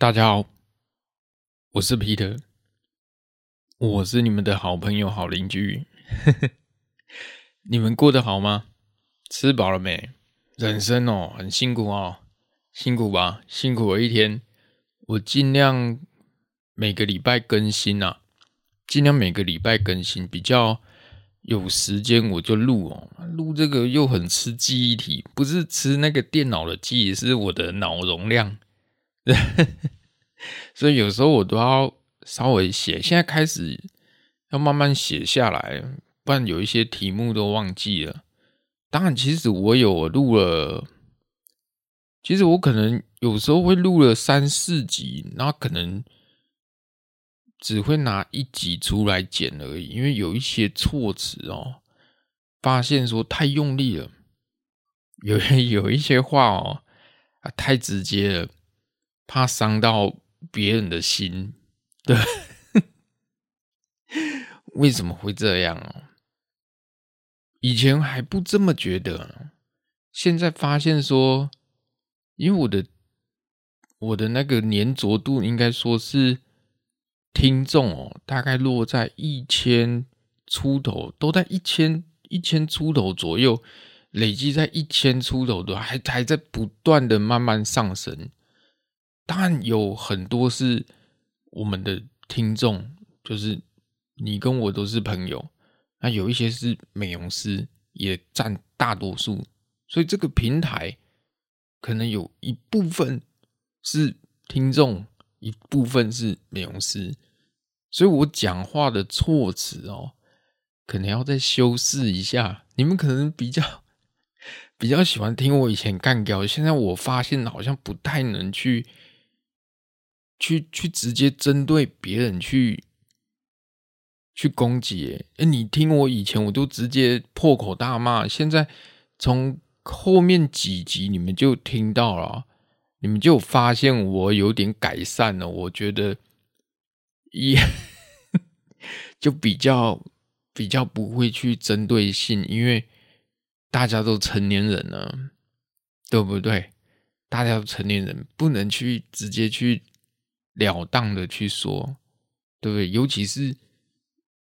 大家好，我是 Peter，我是你们的好朋友、好邻居。你们过得好吗？吃饱了没？人生哦，很辛苦哦，辛苦吧？辛苦了一天，我尽量每个礼拜更新啊，尽量每个礼拜更新，比较。有时间我就录哦，录这个又很吃记忆体，不是吃那个电脑的记忆，是我的脑容量。所以有时候我都要稍微写，现在开始要慢慢写下来，不然有一些题目都忘记了。当然，其实我有录了，其实我可能有时候会录了三四集，那可能。只会拿一集出来剪而已，因为有一些措辞哦，发现说太用力了，有 有一些话哦啊太直接了，怕伤到别人的心。对，为什么会这样哦？以前还不这么觉得，现在发现说，因为我的我的那个粘着度应该说是。听众哦，大概落在一千出头，都在一千一千出头左右，累积在一千出头的，还还在不断的慢慢上升。当然有很多是我们的听众，就是你跟我都是朋友，那有一些是美容师，也占大多数，所以这个平台可能有一部分是听众。一部分是美容师，所以我讲话的措辞哦，可能要再修饰一下。你们可能比较比较喜欢听我以前干掉，现在我发现好像不太能去去去直接针对别人去去攻击。哎，你听我以前，我都直接破口大骂，现在从后面几集你们就听到了。你们就发现我有点改善了，我觉得也 就比较比较不会去针对性，因为大家都成年人了，对不对？大家都成年人，不能去直接去了当的去说，对不对？尤其是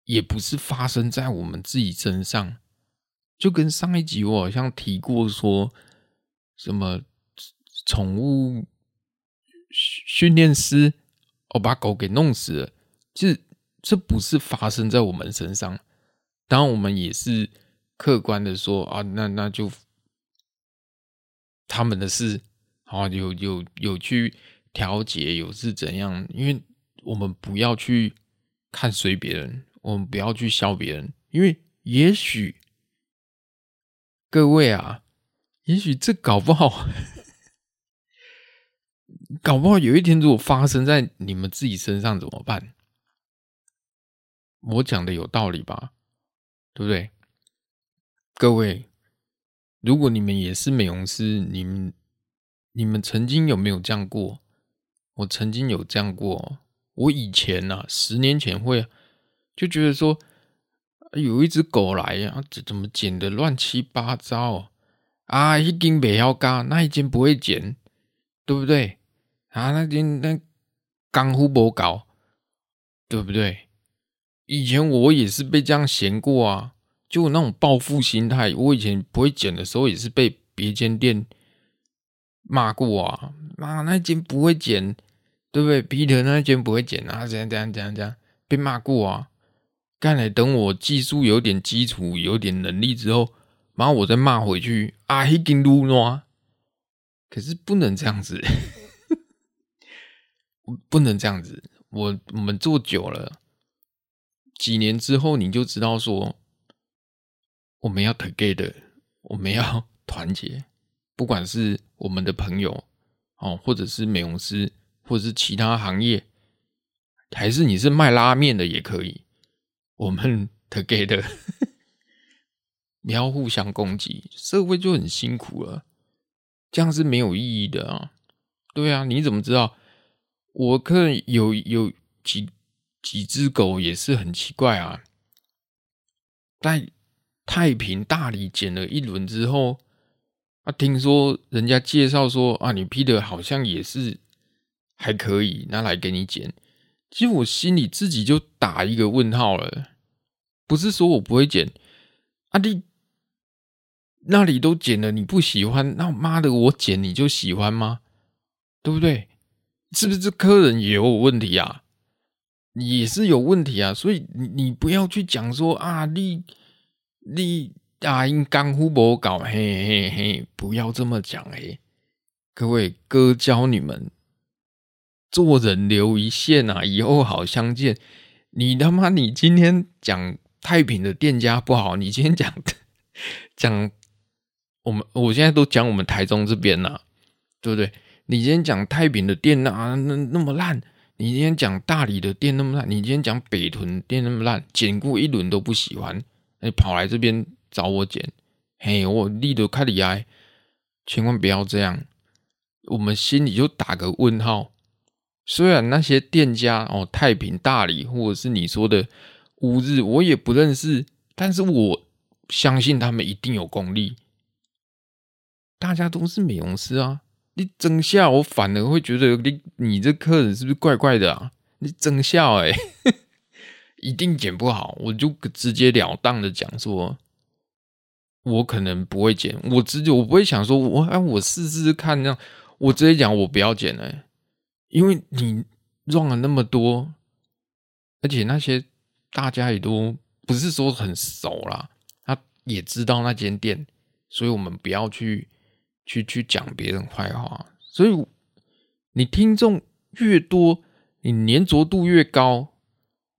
也不是发生在我们自己身上，就跟上一集我好像提过说什么。宠物训练师，我把狗给弄死了。其实这不是发生在我们身上，当然我们也是客观的说啊，那那就他们的事，啊，有有有去调节，有是怎样？因为我们不要去看随别人，我们不要去笑别人，因为也许各位啊，也许这搞不好。搞不好有一天，如果发生在你们自己身上怎么办？我讲的有道理吧？对不对？各位，如果你们也是美容师，你们你们曾经有没有这样过？我曾经有这样过。我以前啊，十年前会就觉得说，有一只狗来呀，这怎么剪得乱七八糟啊？一根不要干，那一件不会剪，对不对？啊，那天那功夫不搞，对不对？以前我也是被这样嫌过啊，就那种报复心态。我以前不会剪的时候，也是被别间店骂过啊。妈，那间不会剪，对不对？Peter 那间不会剪啊，怎样怎样怎样怎样，被骂过啊。看来等我技术有点基础、有点能力之后，然后我再骂回去啊，一根撸喏。可是不能这样子。不能这样子，我我们做久了，几年之后你就知道说，我们要 together，我们要团结，不管是我们的朋友哦，或者是美容师，或者是其他行业，还是你是卖拉面的也可以，我们 together，不要互相攻击，社会就很辛苦了，这样是没有意义的啊。对啊，你怎么知道？我看有有几几只狗也是很奇怪啊，在太平大理剪了一轮之后，啊，听说人家介绍说啊，你 Peter 好像也是还可以拿来给你剪。其实我心里自己就打一个问号了，不是说我不会剪，啊你那里都剪了，你不喜欢，那妈的我剪你就喜欢吗？对不对？是不是客人也有问题啊？也是有问题啊，所以你你不要去讲说啊，你你啊，因干呼不搞，嘿嘿嘿，不要这么讲嘿。各位哥教你们做人留一线啊，以后好相见。你他妈，你今天讲太平的店家不好，你今天讲 讲我们，我现在都讲我们台中这边呐，对不对？你今天讲太平的店啊，那那么烂；你今天讲大理的店那么烂；你今天讲北屯店那么烂，剪过一轮都不喜欢，你跑来这边找我剪，嘿，我立得开厉害，千万不要这样，我们心里就打个问号。虽然那些店家哦，太平、大理，或者是你说的乌日，我也不认识，但是我相信他们一定有功力。大家都是美容师啊。你整下，我反而会觉得你你这客人是不是怪怪的啊？你整下哎、一定剪不好，我就直截了当的讲说，我可能不会剪，我直接我不会想说我哎我试试看这样，我直接讲我不要剪了、欸，因为你赚了那么多，而且那些大家也都不是说很熟啦，他也知道那间店，所以我们不要去。去去讲别人坏话，所以你听众越多，你粘着度越高，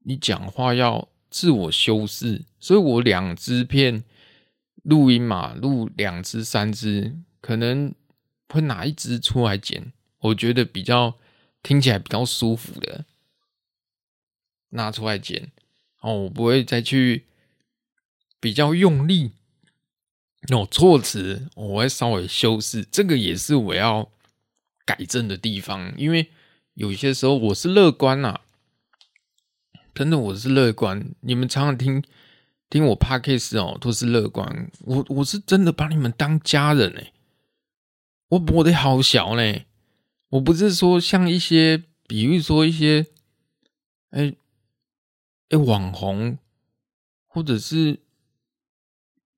你讲话要自我修饰。所以我两支片录音嘛，录两只、三只，可能会拿一只出来剪，我觉得比较听起来比较舒服的，拿出来剪。哦，我不会再去比较用力。有措辞，我会稍微修饰，这个也是我要改正的地方。因为有些时候我是乐观啊，真的我是乐观。你们常常听听我 podcast 哦，都是乐观。我我是真的把你们当家人哎，我活得好小嘞。我不是说像一些，比如说一些，哎哎网红，或者是。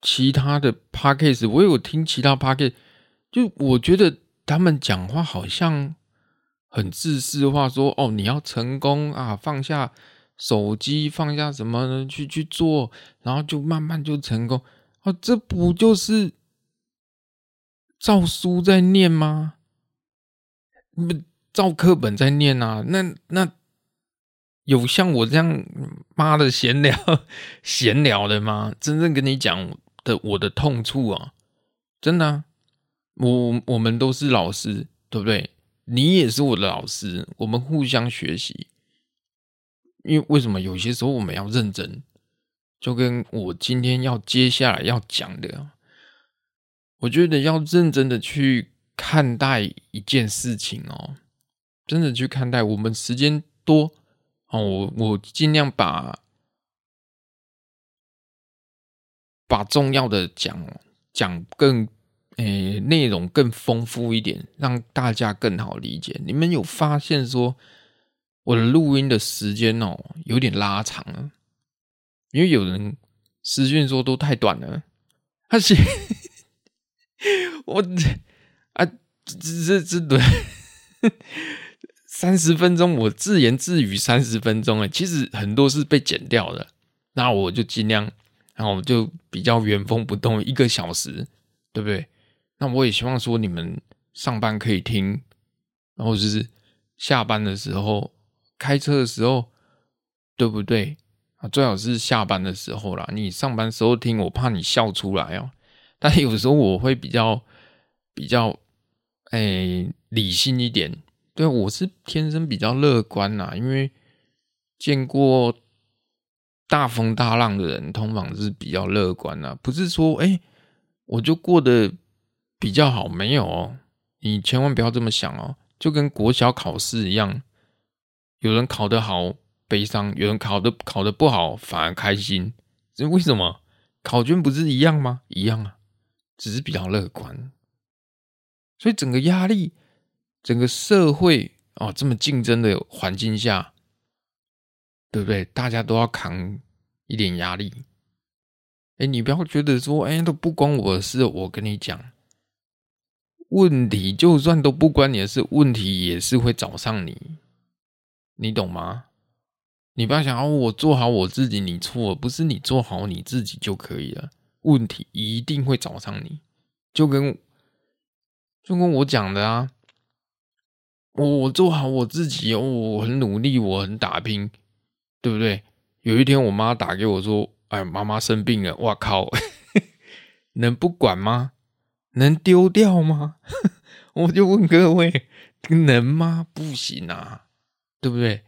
其他的 podcast 我有听其他 podcast 就我觉得他们讲话好像很自私化，说哦，你要成功啊，放下手机，放下什么呢，去去做，然后就慢慢就成功啊，这不就是照书在念吗？不照课本在念啊？那那有像我这样妈的闲聊闲聊的吗？真正跟你讲。的我的痛处啊，真的，我我们都是老师，对不对？你也是我的老师，我们互相学习。因为为什么有些时候我们要认真？就跟我今天要接下来要讲的，我觉得要认真的去看待一件事情哦，真的去看待。我们时间多哦，我我尽量把。把重要的讲讲更诶内容更丰富一点，让大家更好理解。你们有发现说我的录音的时间哦有点拉长了，因为有人私讯说都太短了。而且我啊这这这对三十分钟，我自言自语三十分钟哎，其实很多是被剪掉的，那我就尽量。然后我就比较原封不动一个小时，对不对？那我也希望说你们上班可以听，然后就是下班的时候开车的时候，对不对？啊，最好是下班的时候啦。你上班时候听，我怕你笑出来哦。但有时候我会比较比较诶理性一点，对，我是天生比较乐观啦，因为见过。大风大浪的人通常是比较乐观啊，不是说哎、我就过得比较好，没有哦，你千万不要这么想哦，就跟国小考试一样，有人考得好悲伤，有人考得考得不好反而开心，这为什么？考卷不是一样吗？一样啊，只是比较乐观，所以整个压力，整个社会哦，这么竞争的环境下，对不对？大家都要扛一点压力。哎，你不要觉得说，哎，都不关我的事。我跟你讲，问题就算都不关你的事，问题也是会找上你，你懂吗？你不要想，哦，我做好我自己，你错，不是你做好你自己就可以了，问题一定会找上你，就跟就跟我讲的啊。我我做好我自己哦，我很努力，我很打拼，对不对？有一天我妈打给我说：“哎，妈妈生病了。”哇靠，能不管吗？能丢掉吗？我就问各位，能吗？不行啊，对不对？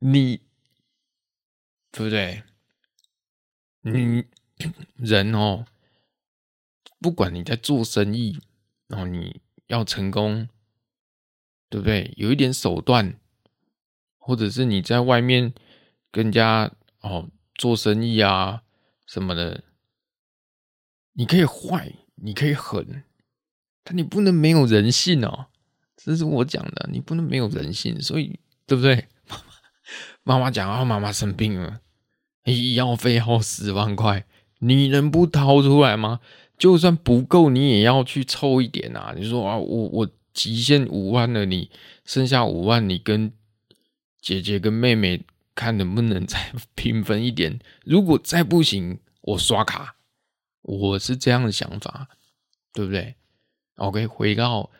你对不对？你 人哦，不管你在做生意，然后你要成功。对不对？有一点手段，或者是你在外面跟人家哦做生意啊什么的，你可以坏，你可以狠，但你不能没有人性哦。这是我讲的，你不能没有人性。所以，对不对？妈妈讲啊，妈妈生病了，医药费要十万块，你能不掏出来吗？就算不够，你也要去凑一点啊。你说啊，我我。极限五万了，你剩下五万，你跟姐姐跟妹妹看能不能再平分一点。如果再不行，我刷卡。我是这样的想法，对不对？OK，回到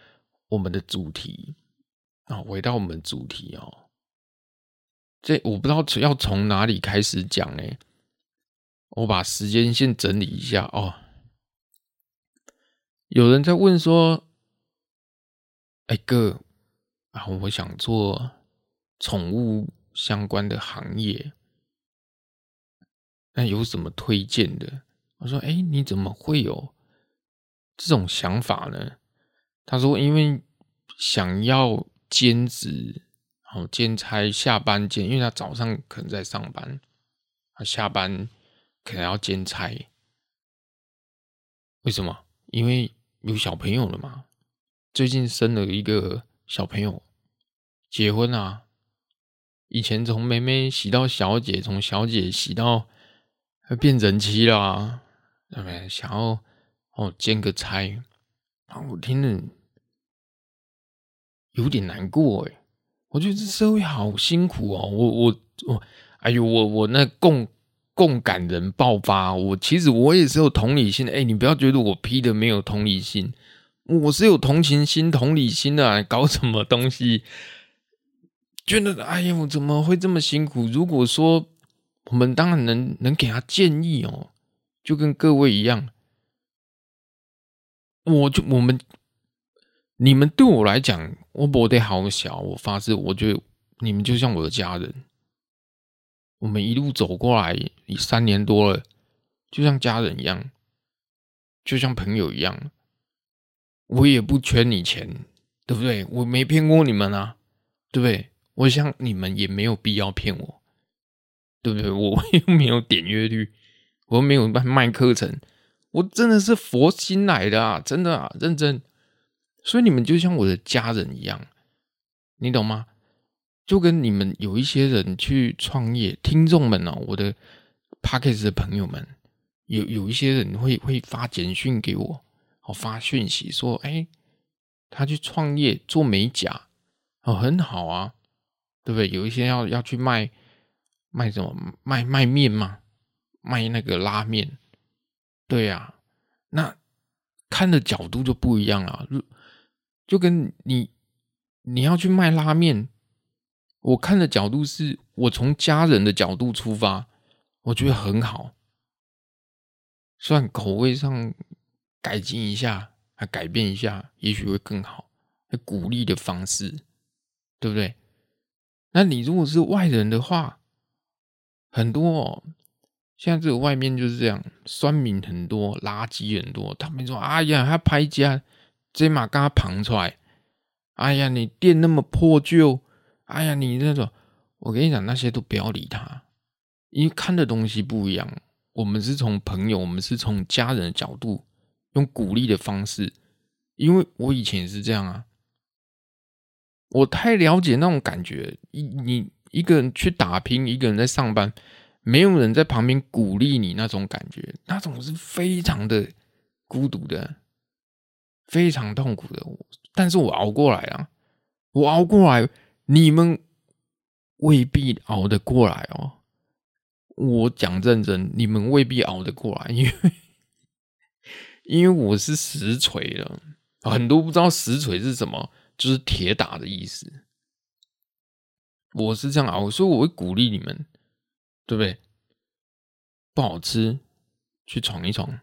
我们的主题啊，回到我们主题哦。这我不知道要从哪里开始讲呢？我把时间线整理一下哦。有人在问说。哎哥，啊，我想做宠物相关的行业，那有什么推荐的？我说，哎，你怎么会有这种想法呢？他说，因为想要兼职，好兼差，下班兼，因为他早上可能在上班，他下班可能要兼差。为什么？因为有小朋友了嘛。最近生了一个小朋友，结婚啊！以前从妹妹洗到小姐，从小姐洗到变人妻了啊，对不对？想要哦兼个差，啊，我听了有点难过哎，我觉得这社会好辛苦哦，我我我，哎呦，我我那共共感人爆发，我其实我也是有同理心的，哎，你不要觉得我批的没有同理心。我是有同情心、同理心的，搞什么东西？觉得哎呦，怎么会这么辛苦？如果说我们当然能能给他建议哦，就跟各位一样，我就我们你们对我来讲，我不得好小，我发誓，我觉得你们就像我的家人，我们一路走过来三年多了，就像家人一样，就像朋友一样。我也不缺你钱，对不对？我没骗过你们啊，对不对？我想你们也没有必要骗我，对不对？我又没有点阅率，我又没有卖卖课程，我真的是佛心来的啊，真的啊，认真。所以你们就像我的家人一样，你懂吗？就跟你们有一些人去创业，听众们哦，我的 Podcast 的朋友们，有有一些人会会发简讯给我。我发讯息说：“哎，他去创业做美甲，哦，很好啊，对不对？有一些要要去卖卖什么卖卖面嘛，卖那个拉面，对呀。那看的角度就不一样了，就跟你你要去卖拉面，我看的角度是我从家人的角度出发，我觉得很好，算口味上。”改进一下，还改变一下，也许会更好。鼓励的方式，对不对？那你如果是外人的话，很多哦，现在这个外面就是这样，酸民很多，垃圾很多。他们说：“哎呀，他拍家，这马刚刚捧出来。哎呀，你店那么破旧，哎呀，你那种……我跟你讲，那些都不要理他，因为看的东西不一样。我们是从朋友，我们是从家人的角度。”用鼓励的方式，因为我以前也是这样啊。我太了解那种感觉。你你一个人去打拼，一个人在上班，没有人在旁边鼓励你，那种感觉，那种是非常的孤独的，非常痛苦的。但是我熬过来了，我熬过来，你们未必熬得过来哦。我讲认真，你们未必熬得过来，因为因为我是实锤的，很多不知道实锤是什么。就是铁打的意思，我是这样熬，所以我会鼓励你们，对不对？不好吃，去闯一闯，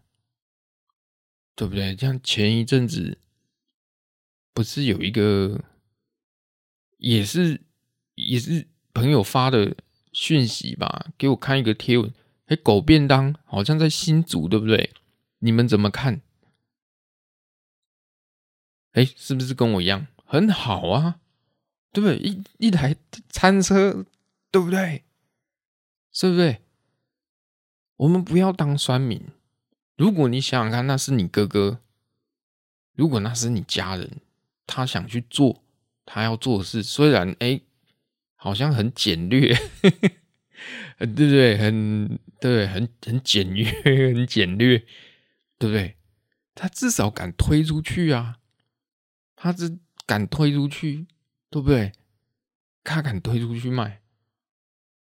对不对？像前一阵子，不是有一个，也是也是朋友发的讯息吧，给我看一个贴文，哎，狗便当好像在新竹，对不对？你们怎么看？哎，是不是跟我一样？很好啊，对不对？一一台餐车，对不对？是不是？我们不要当酸民。如果你想想看，那是你哥哥；如果那是你家人，他想去做他要做的事，虽然哎，好像很简略，对不对？很对，很很简约，很简略，对不对？他至少敢推出去啊，他是。敢推出去，对不对？他敢推出去卖，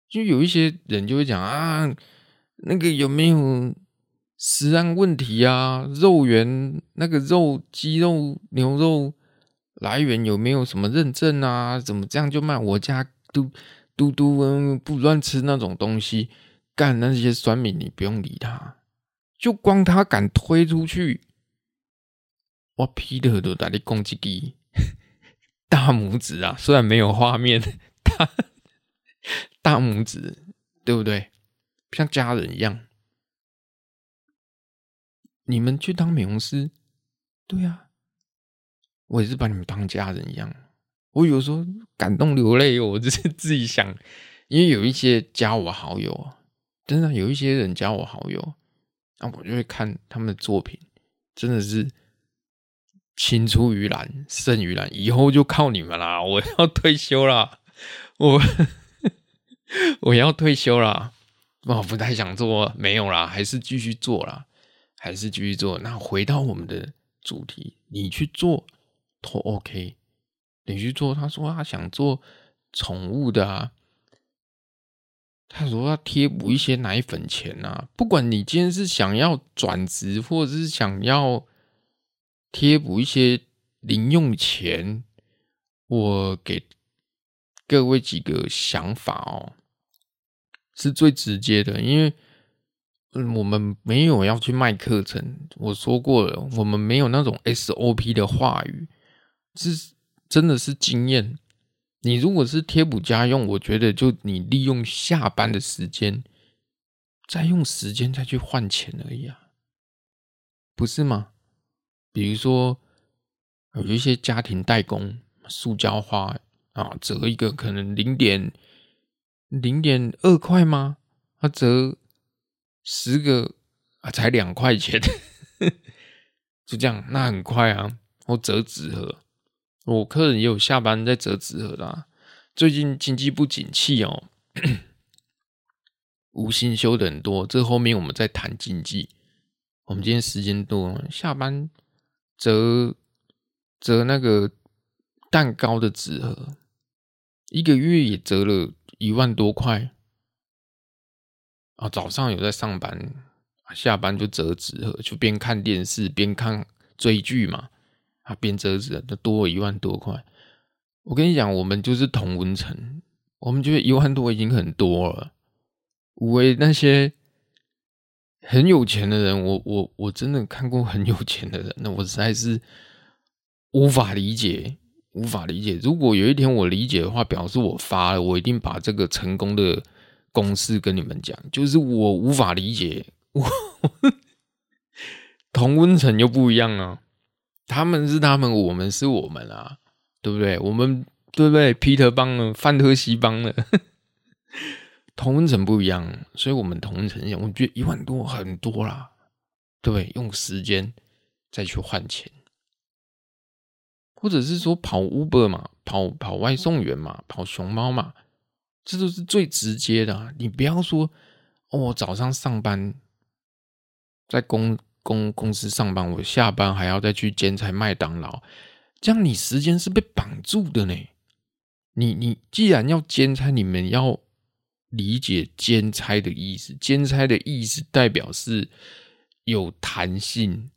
就有一些人就会讲啊，那个有没有食安问题啊？肉源那个肉、鸡肉、牛肉来源有没有什么认证啊？怎么这样就卖？我家嘟嘟嘟嗯，不乱吃那种东西，干那些酸民，你不用理他，就光他敢推出去，我劈的都打你攻击机。大拇指啊，虽然没有画面，大 大拇指，对不对？像家人一样。你们去当美容师，对啊，我也是把你们当家人一样。我有时候感动流泪，我就是自己想，因为有一些加我好友啊，真的有一些人加我好友，那我就会看他们的作品，真的是。青出于蓝胜于蓝，以后就靠你们啦！我要退休啦，我 我要退休啦，我不太想做，没有啦，还是继续做啦，还是继续做。那回到我们的主题，你去做都 OK，你去做。他说他想做宠物的啊，他说要贴补一些奶粉钱啊。不管你今天是想要转职，或者是想要。贴补一些零用钱，我给各位几个想法哦，是最直接的，因为嗯我们没有要去卖课程，我说过了，我们没有那种 SOP 的话语，是真的是经验。你如果是贴补家用，我觉得就你利用下班的时间，再用时间再去换钱而已啊，不是吗？比如说，有一些家庭代工，塑胶花啊，折一个可能零点零点二块吗？他折十个啊，才两块钱，就这样，那很快啊。我折纸盒，我客人也有下班在折纸盒啦。最近经济不景气哦，无薪休的很多。这后面我们再谈经济。我们今天时间多，下班。折折那个蛋糕的纸盒，一个月也折了一万多块啊！早上有在上班，下班就折纸，就边看电视边看追剧嘛，啊，边折纸盒，就多了一万多块。我跟你讲，我们就是同文层，我们觉得一万多已经很多了。为那些。很有钱的人，我我我真的看过很有钱的人，那我实在是无法理解，无法理解。如果有一天我理解的话，表示我发了，我一定把这个成功的公式跟你们讲。就是我无法理解，我同温层又不一样啊，他们是他们，我们是我们啊，对不对？我们对不对？皮特帮了，范特西帮了。同温层不一样，所以我们同温层一样。我觉得一万多很多啦，对不对？用时间再去换钱，或者是说跑 Uber 嘛，跑跑外送员嘛，跑熊猫嘛，这都是最直接的。你不要说哦，我早上上班在公公公司上班，我下班还要再去兼差麦当劳，这样你时间是被绑住的呢。你你既然要兼差，你们要理解兼差的意思。兼差的意思代表是有弹性。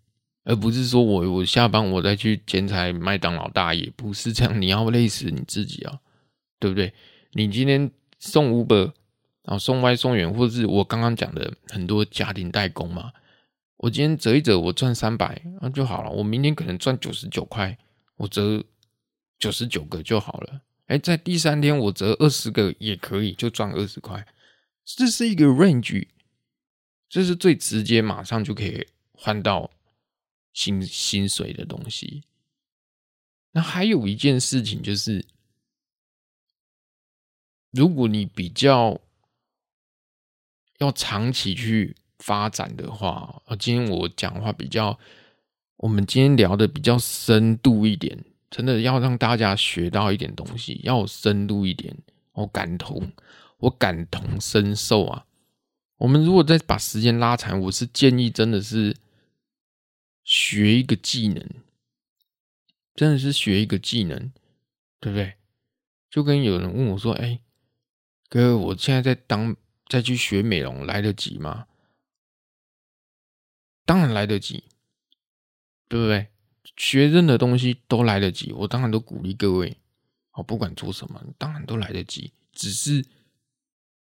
而不是说我我下班我再去兼差麦当劳大爷，不是这样，你要累死你自己啊，对不对？你今天送 Uber，然后送外送员，或者是我刚刚讲的很多家庭代工嘛，我今天折一折，我赚三百那就好了。我明天可能赚九十九块，我折九十九个就好了。哎，在第三天我折二十个也可以，就赚二十块。这是一个 range，这是最直接，马上就可以换到。薪薪水的东西，那还有一件事情就是，如果你比较要长期去发展的话，啊，今天我讲话比较，我们今天聊的比较深度一点，真的要让大家学到一点东西，要深度一点，我感同，我感同身受啊。我们如果再把时间拉长，我是建议真的是。学一个技能，真的是学一个技能，对不对？就跟有人问我说：“哎，哥，我现在在当，再去学美容来得及吗？”当然来得及，对不对？学任何东西都来得及，我当然都鼓励各位，哦，不管做什么，当然都来得及，只是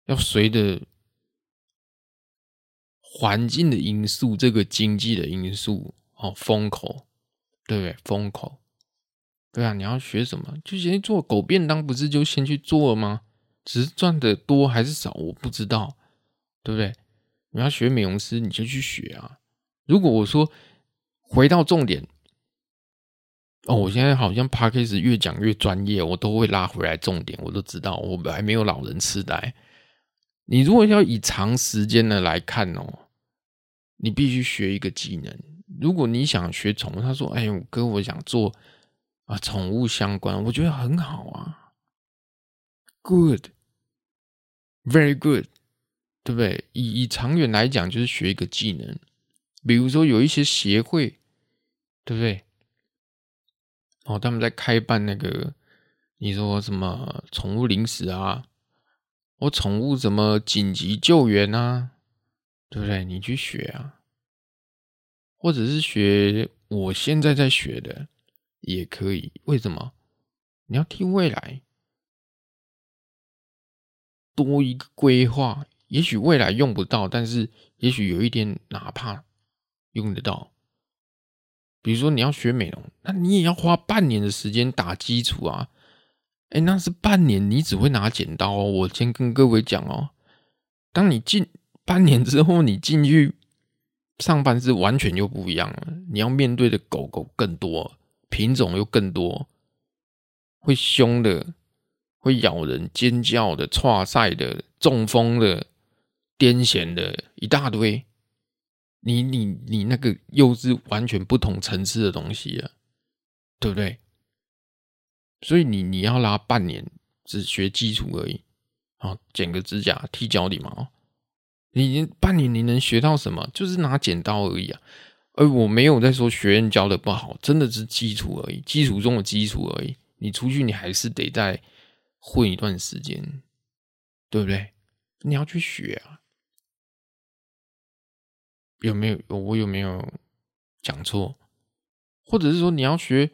要随着环境的因素，这个经济的因素。哦，风口，对不对？风口，对啊，你要学什么？就先做狗便当，不是就先去做了吗？只是赚的多还是少，我不知道，对不对？你要学美容师，你就去学啊。如果我说回到重点，哦，我现在好像 Podcast 越讲越专业，我都会拉回来重点，我都知道，我还没有老人痴呆。你如果要以长时间的来看哦，你必须学一个技能。如果你想学宠物，他说：“哎，呦哥，我想做啊，宠物相关，我觉得很好啊，good，very good，对不对？以以长远来讲，就是学一个技能，比如说有一些协会，对不对？哦，他们在开办那个，你说什么宠物零食啊，或宠物什么紧急救援啊，对不对？你去学啊。”或者是学我现在在学的也可以，为什么？你要替未来多一个规划。也许未来用不到，但是也许有一天哪怕用得到。比如说你要学美容，那你也要花半年的时间打基础啊。哎，那是半年，你只会拿剪刀哦。我先跟各位讲哦，当你进半年之后，你进去。上班是完全又不一样了，你要面对的狗狗更多，品种又更多，会凶的，会咬人、尖叫的、挫赛的、中风的、癫痫的一大堆。你你你那个又是完全不同层次的东西了，对不对？所以你你要拉半年，只学基础而已，啊，剪个指甲、剃脚底毛。你半年你能学到什么？就是拿剪刀而已啊！而我没有在说学院教的不好，真的是基础而已，基础中的基础而已。你出去你还是得在混一段时间，对不对？你要去学啊！有没有？我有没有讲错？或者是说你要学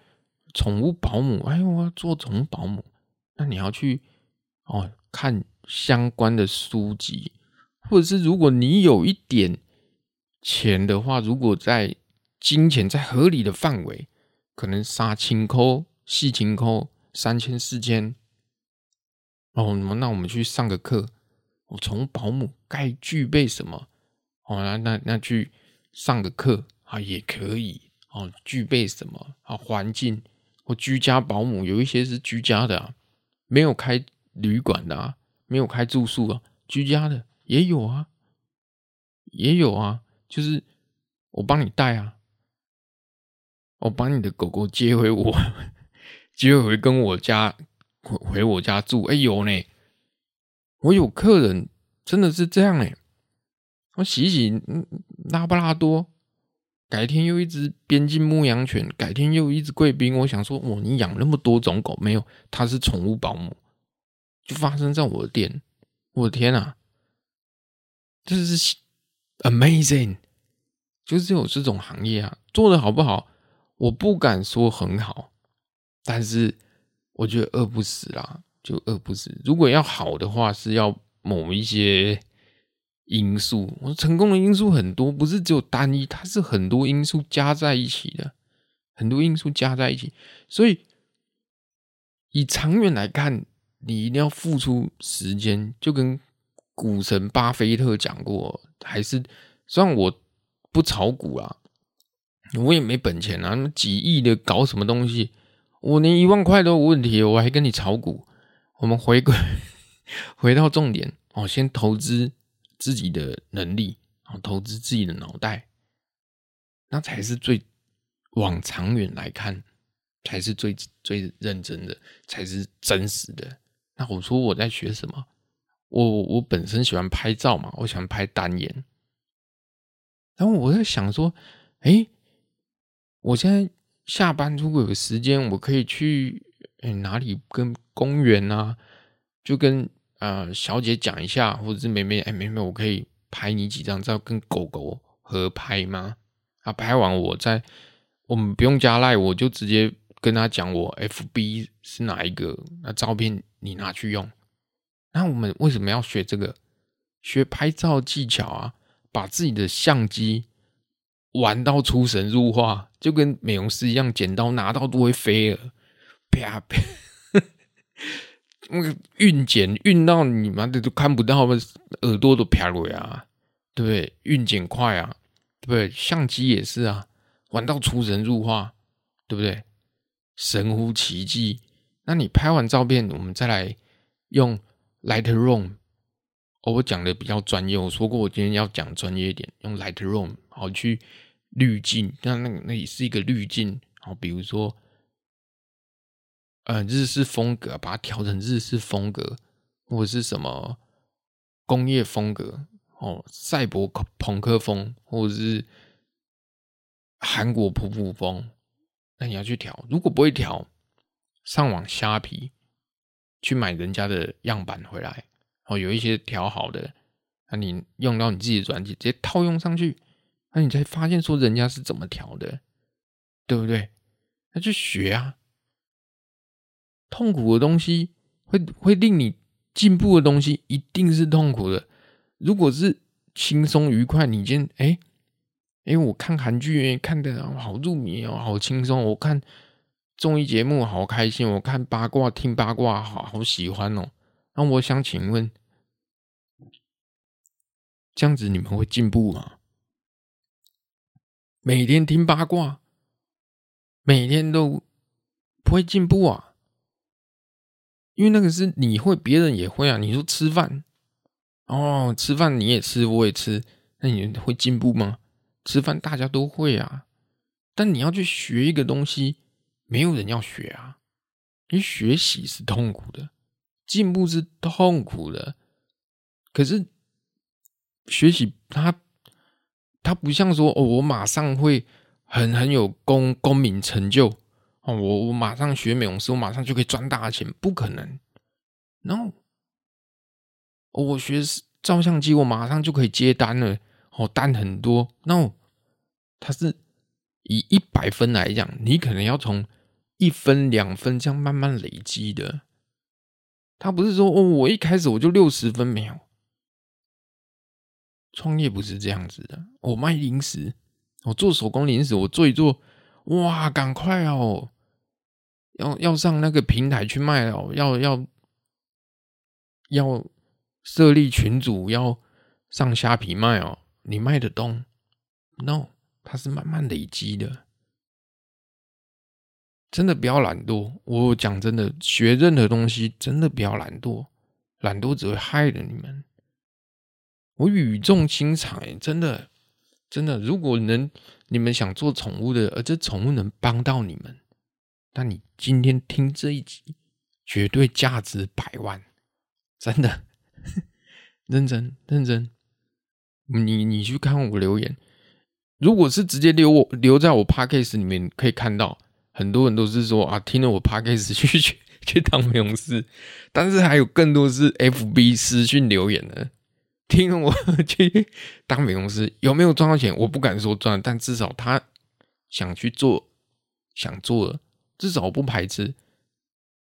宠物保姆？哎，我要做宠物保姆，那你要去哦看相关的书籍。或者是如果你有一点钱的话，如果在金钱在合理的范围，可能杀青抠、细青抠三千四千，哦，那我们去上个课，我从保姆该具备什么？哦，那那那去上个课啊也可以哦，具备什么啊？环境或居家保姆有一些是居家的啊，没有开旅馆的啊，没有开住宿啊，居家的。也有啊，也有啊，就是我帮你带啊，我把你的狗狗接回我，接回跟我家回回我家住，哎有呢，我有客人真的是这样呢。我洗洗拉布拉多，改天又一只边境牧羊犬，改天又一只贵宾。我想说，哦，你养那么多种狗没有？它是宠物保姆，就发生在我的店。我的天啊，这是 amazing！就是有这种行业啊，做的好不好？我不敢说很好，但是我觉得饿不死啦，就饿不死。如果要好的话，是要某一些。因素，我成功的因素很多，不是只有单一，它是很多因素加在一起的，很多因素加在一起，所以以长远来看，你一定要付出时间。就跟股神巴菲特讲过，还是虽然我不炒股啊，我也没本钱啊，那几亿的搞什么东西，我连一万块都有问题，我还跟你炒股？我们回归 回到重点，哦先投资。自己的能力，然后投资自己的脑袋，那才是最往长远来看，才是最最认真的，才是真实的。那我说我在学什么？我我本身喜欢拍照嘛，我喜欢拍单眼。然后我在想说，哎，我现在下班如果有时间，我可以去哪里跟公园啊，就跟。呃，小姐讲一下，或者是妹妹，哎，妹妹，我可以拍你几张照，跟狗狗合拍吗？啊，拍完我再，我们不用加赖，我就直接跟他讲我 FB 是哪一个，那照片你拿去用。那我们为什么要学这个？学拍照技巧啊，把自己的相机玩到出神入化，就跟美容师一样，剪刀拿到都会飞了，啪啪。那个运剪运到你妈的都看不到，耳朵都飘了呀，对不对？运剪快啊，对不对？相机也是啊，玩到出神入化，对不对？神乎其技。那你拍完照片，我们再来用 Lightroom。哦，我讲的比较专业，我说过我今天要讲专业一点，用 Lightroom 好去滤镜，那那那也是一个滤镜，好，比如说。嗯，日式风格，把它调成日式风格，或者是什么工业风格哦，赛博朋克风，或者是韩国普普风，那你要去调。如果不会调，上网虾皮去买人家的样板回来，哦，有一些调好的，那你用到你自己的软件，直接套用上去，那你才发现说人家是怎么调的，对不对？那就学啊。痛苦的东西会会令你进步的东西一定是痛苦的。如果是轻松愉快，你今天哎哎，我看韩剧看得好入迷哦，好轻松。我看综艺节目好开心，我看八卦听八卦好好喜欢哦。那我想请问，这样子你们会进步吗？每天听八卦，每天都不会进步啊？因为那个是你会，别人也会啊。你说吃饭，哦，吃饭你也吃，我也吃，那你会进步吗？吃饭大家都会啊，但你要去学一个东西，没有人要学啊。因为学习是痛苦的，进步是痛苦的。可是学习它，它不像说哦，我马上会很很有功功名成就。哦，我我马上学美容师，我马上就可以赚大钱，不可能。然后我学照相机，我马上就可以接单了。哦，单很多。No，它是以一百分来讲，你可能要从一分、两分这样慢慢累积的。他不是说哦，我一开始我就六十分没有。创业不是这样子的。我卖零食，我做手工零食，我做一做，哇，赶快哦！要要上那个平台去卖哦，要要要设立群组，要上虾皮卖哦，你卖得动？No，它是慢慢累积的，真的不要懒惰。我讲真的，学任何东西真的不要懒惰，懒惰只会害了你们。我语重心长，真的真的，如果能你们想做宠物的，而这宠物能帮到你们。但你今天听这一集，绝对价值百万，真的，认真认真。你你去看我留言，如果是直接留我留在我 Podcast 里面，可以看到很多人都是说啊，听了我 Podcast 去去去当美容师，但是还有更多是 FB 私讯留言的，听我去当美容师有没有赚到钱？我不敢说赚，但至少他想去做，想做了，至少不排斥，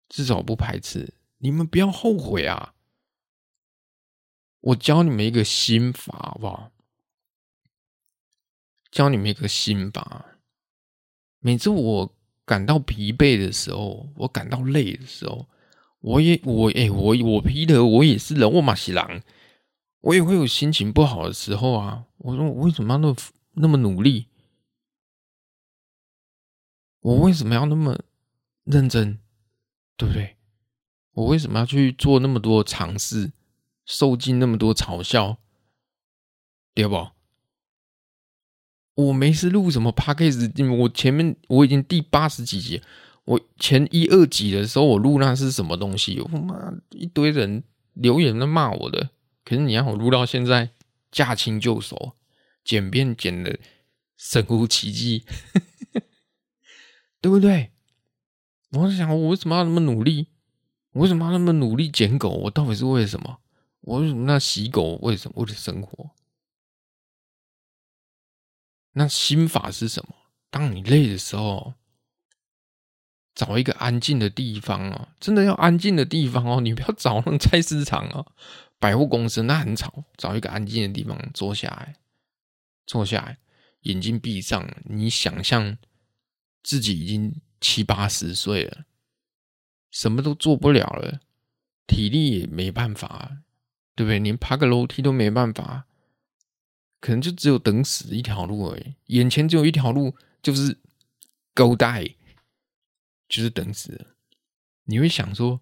至少不排斥，你们不要后悔啊！我教你们一个心法，好不好？教你们一个心法。每次我感到疲惫的时候，我感到累的时候，我也我哎、欸、我我皮特我也是人，我马西郎，我也会有心情不好的时候啊。我说我为什么要那么那么努力？我为什么要那么认真？对不对？我为什么要去做那么多尝试？受尽那么多嘲笑，对不？我没事录什么 podcast，我前面我已经第八十几集，我前一二集的时候我录那是什么东西？我妈一堆人留言在骂我的，可是你让我录到现在驾轻就熟，剪片剪的神乎其技，对不对？我在想，我为什么要那么努力？我为什么要那么努力剪狗？我到底是为什么？我为什么那洗狗？为什么为了生活？那心法是什么？当你累的时候，找一个安静的地方哦，真的要安静的地方哦，你不要找那种菜市场啊、百货公司，那很吵。找一个安静的地方坐下来，坐下来，眼睛闭上，你想象自己已经七八十岁了，什么都做不了了，体力也没办法。对不对？连爬个楼梯都没办法，可能就只有等死一条路而已。眼前只有一条路，就是 go die，就是等死。你会想说：“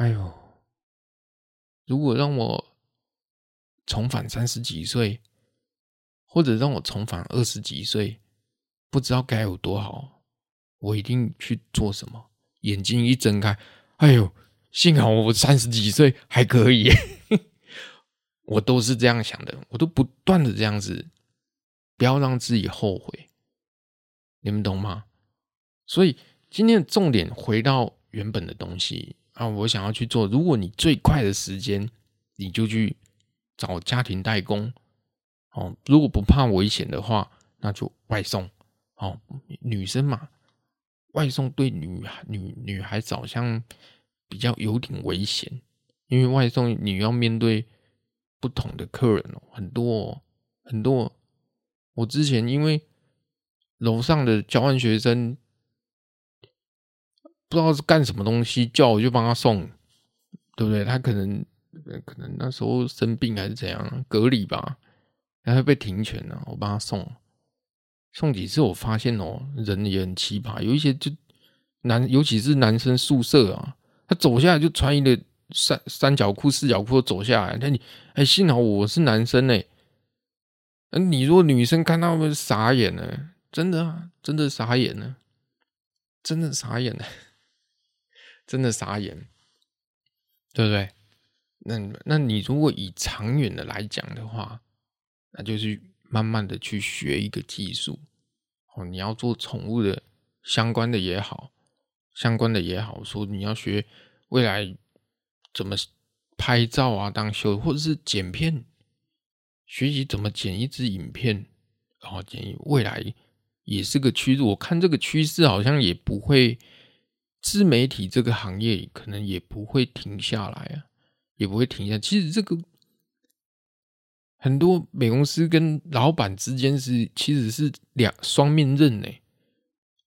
哎呦，如果让我重返三十几岁，或者让我重返二十几岁，不知道该有多好。我一定去做什么？”眼睛一睁开，哎呦！幸好我三十几岁还可以，我都是这样想的，我都不断的这样子，不要让自己后悔，你们懂吗？所以今天的重点回到原本的东西啊，我想要去做。如果你最快的时间，你就去找家庭代工哦。如果不怕危险的话，那就外送哦。女生嘛，外送对女女女孩子好像。比较有点危险，因为外送你要面对不同的客人哦，很多哦很多。我之前因为楼上的交换学生不知道是干什么东西，叫我就帮他送，对不对？他可能可能那时候生病还是怎样，隔离吧，然后被停权了，我帮他送，送几次我发现哦，人也很奇葩，有一些就男，尤其是男生宿舍啊。他走下来就穿一个三三角裤、四角裤走下来。那你哎，幸好我是男生哎。那你如果女生看到会傻眼呢？真的啊，真的傻眼呢，真的傻眼呢，真的傻眼，对不对？那那你如果以长远的来讲的话，那就是慢慢的去学一个技术哦。你要做宠物的相关的也好。相关的也好，说你要学未来怎么拍照啊，当修或者是剪片，学习怎么剪一支影片，然后剪未来也是个趋势。我看这个趋势好像也不会，自媒体这个行业可能也不会停下来啊，也不会停下。其实这个很多美容师跟老板之间是其实是两双面刃呢。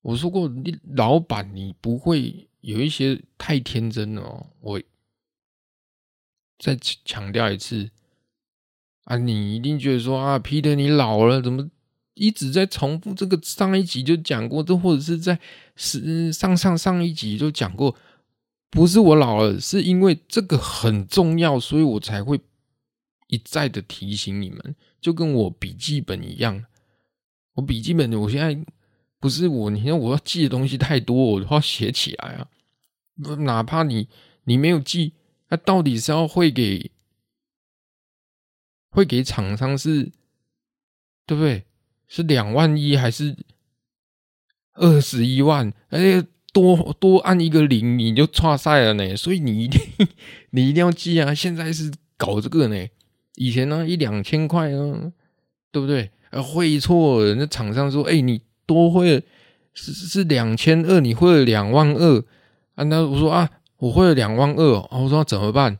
我说过，你老板，你不会有一些太天真了哦。我再强调一次啊，你一定觉得说啊，Peter 你老了，怎么一直在重复这个？上一集就讲过，这或者是在是上上上一集就讲过，不是我老了，是因为这个很重要，所以我才会一再的提醒你们，就跟我笔记本一样，我笔记本我现在。不是我，你看我要记的东西太多，我都要写起来啊。哪怕你你没有记，那到底是要汇给汇给厂商是，对不对？是两万一还是二十一万？而且，多多按一个零你就差赛了呢。所以你一定 你一定要记啊！现在是搞这个呢，以前呢一两千块啊，对不对？呃，会错了，那厂商说，哎，你多会是是两千二，你会了两万二。啊，那我说啊，我会了两万二，啊，我说怎么办？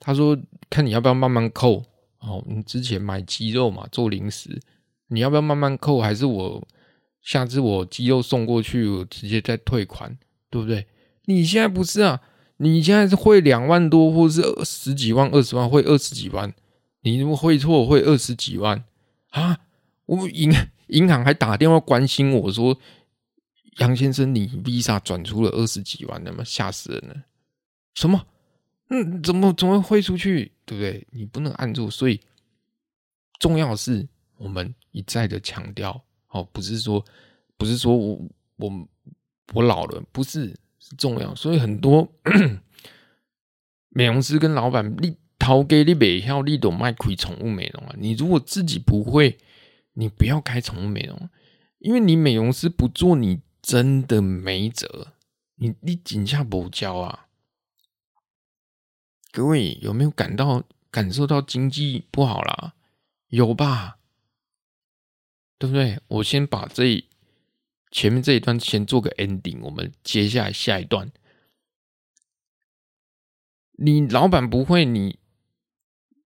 他说看你要不要慢慢扣。哦，你之前买鸡肉嘛，做零食，你要不要慢慢扣？还是我下次我鸡肉送过去，我直接再退款，对不对？你现在不是啊？你现在是汇两万多，或者是十几万、二十万，汇二十几万，你如果汇错，汇二十几万啊？我银银行还打电话关心我说。杨先生，你 Visa 转出了二十几万，那么吓死人了！什么？嗯，怎么怎么会汇出去？对不对？你不能按住。所以重要的是，我们一再的强调，哦，不是说，不是说我我我老了，不是是重要。所以很多美容师跟老板，你掏给你美票，你都卖亏宠物美容啊！你如果自己不会，你不要开宠物美容，因为你美容师不做你。真的没辙，你你紧下不交啊？各位有没有感到感受到经济不好啦？有吧？对不对？我先把这前面这一段先做个 ending，我们接下来下一段。你老板不会，你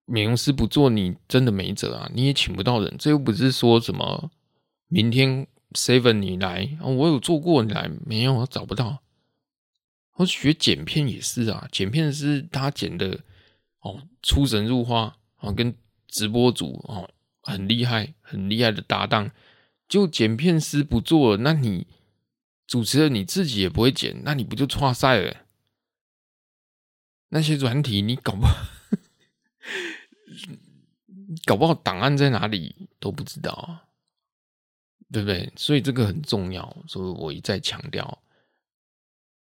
美容师不做，你真的没辙啊！你也请不到人，这又不是说什么明天。seven，你来啊，我有做过，你来没有？我找不到。我学剪片也是啊，剪片是他剪的哦，出神入化啊，跟直播主哦很厉害，很厉害的搭档。就剪片师不做，那你主持人你自己也不会剪，那你不就差赛了？那些软体你搞不好，搞不好档案在哪里都不知道啊。对不对？所以这个很重要，所以我一再强调，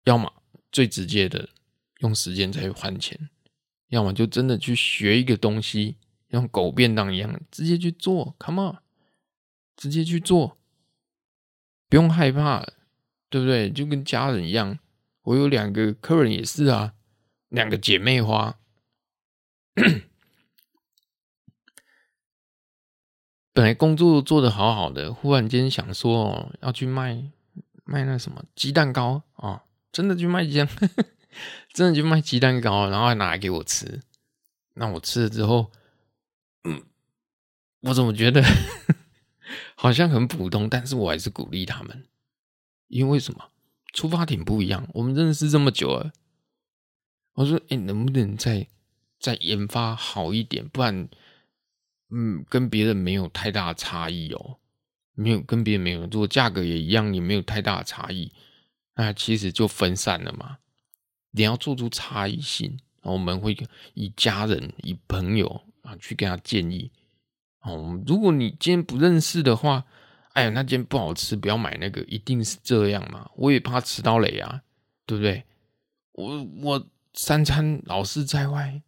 要么最直接的用时间再换钱，要么就真的去学一个东西，像狗便当一样，直接去做，Come on，直接去做，不用害怕，对不对？就跟家人一样，我有两个客人也是啊，两个姐妹花。本来工作做得好好的，忽然间想说要去卖卖那什么鸡蛋糕哦，真的去卖鸡蛋，真的去卖鸡蛋糕，然后还拿来给我吃。那我吃了之后，嗯，我怎么觉得好像很普通？但是我还是鼓励他们，因为什么？出发点不一样。我们认识这么久了，我说，哎，能不能再再研发好一点？不然。嗯，跟别人没有太大的差异哦，没有跟别人没有，如果价格也一样，也没有太大的差异，那其实就分散了嘛。你要做出差异性，我们会以家人、以朋友啊去跟他建议哦。如果你今天不认识的话，哎呀，那今天不好吃，不要买那个，一定是这样嘛。我也怕吃到雷啊，对不对？我我三餐老是在外，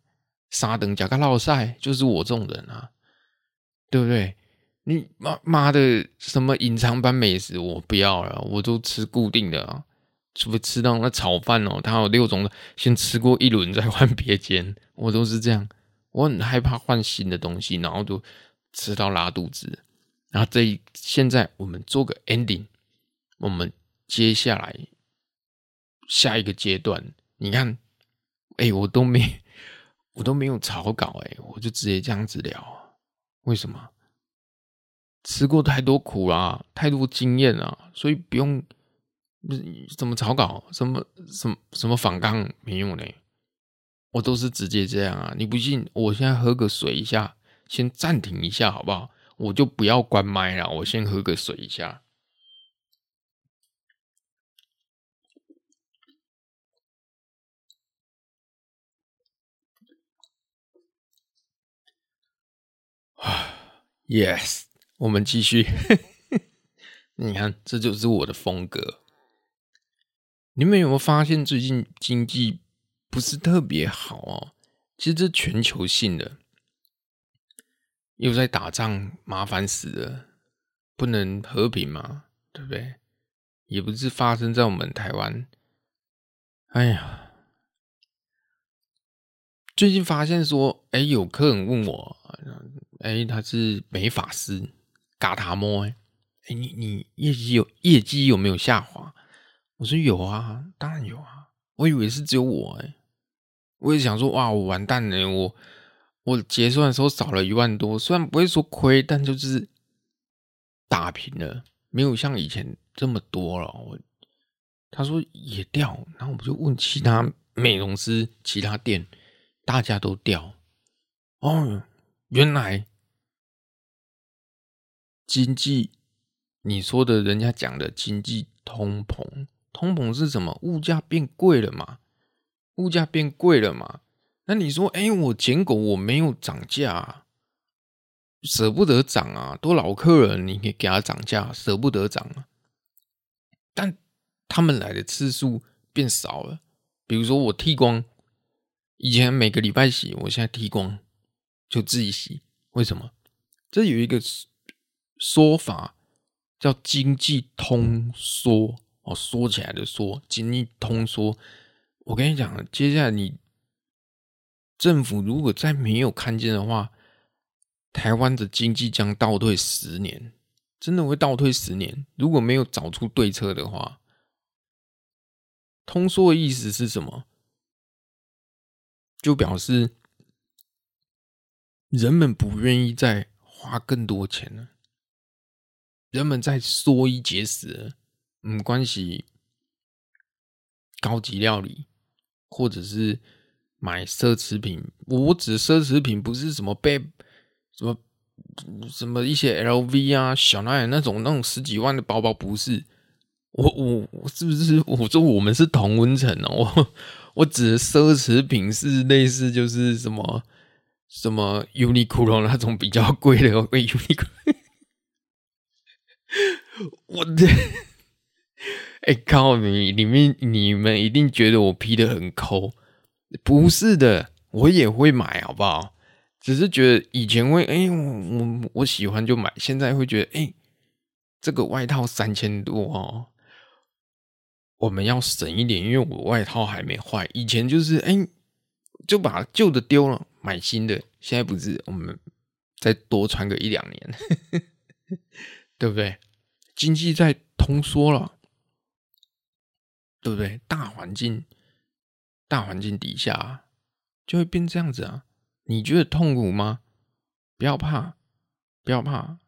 三顿加个烙赛，就是我这种人啊。对不对？你妈妈的什么隐藏版美食我不要了，我都吃固定的啊，除非吃到那炒饭哦，它有六种的，先吃过一轮再换别间，我都是这样。我很害怕换新的东西，然后就吃到拉肚子。然后这一现在我们做个 ending，我们接下来下一个阶段，你看，哎，我都没我都没有草稿，哎，我就直接这样子聊。为什么？吃过太多苦啦，太多经验了，所以不用怎么草稿，什么什么什么反纲没用嘞，我都是直接这样啊！你不信？我现在喝个水一下，先暂停一下好不好？我就不要关麦了，我先喝个水一下。啊，Yes，我们继续。你看，这就是我的风格。你们有没有发现最近经济不是特别好哦？其实这全球性的，又在打仗，麻烦死了，不能和平嘛，对不对？也不是发生在我们台湾。哎呀，最近发现说，哎，有客人问我，哎，他是美法师，嘎他摸，哎，你你业绩有业绩有没有下滑？我说有啊，当然有啊。我以为是只有我哎，我也想说哇，我完蛋了，我我结算的时候少了一万多，虽然不会说亏，但就是打平了，没有像以前这么多了。我他说也掉，然后我就问其他美容师、其他店，大家都掉。哦，原来经济，你说的人家讲的经济通膨。通膨是什么？物价变贵了嘛？物价变贵了嘛？那你说，哎，我捡狗我没有涨价啊，舍不得涨啊，都老客人，你可以给他涨价，舍不得涨啊。但他们来的次数变少了，比如说我剃光，以前每个礼拜洗，我现在剃光就自己洗。为什么？这有一个说法叫经济通缩。哦，说起来的说，经济通缩。我跟你讲，接下来你政府如果再没有看见的话，台湾的经济将倒退十年，真的会倒退十年。如果没有找出对策的话，通缩的意思是什么？就表示人们不愿意再花更多钱了，人们在缩衣节食嗯。关系，高级料理或者是买奢侈品，我指奢侈品不是什么背什么什么一些 LV 啊、小奈那种那种十几万的包包，不是。我我我是不是我说我们是同温层哦？我 我指的奢侈品是类似就是什么什么 Uniqlo 那种比较贵的，Uniqlo。我 的。哎、靠你！里面你们一定觉得我批的很抠，不是的，我也会买，好不好？只是觉得以前会，哎、我我我喜欢就买，现在会觉得，哎、这个外套三千多哦，我们要省一点，因为我外套还没坏。以前就是，哎、就把旧的丢了，买新的。现在不是，我们再多穿个一两年，对不对？经济在通缩了。对不对？大环境，大环境底下就会变这样子啊！你觉得痛苦吗？不要怕，不要怕，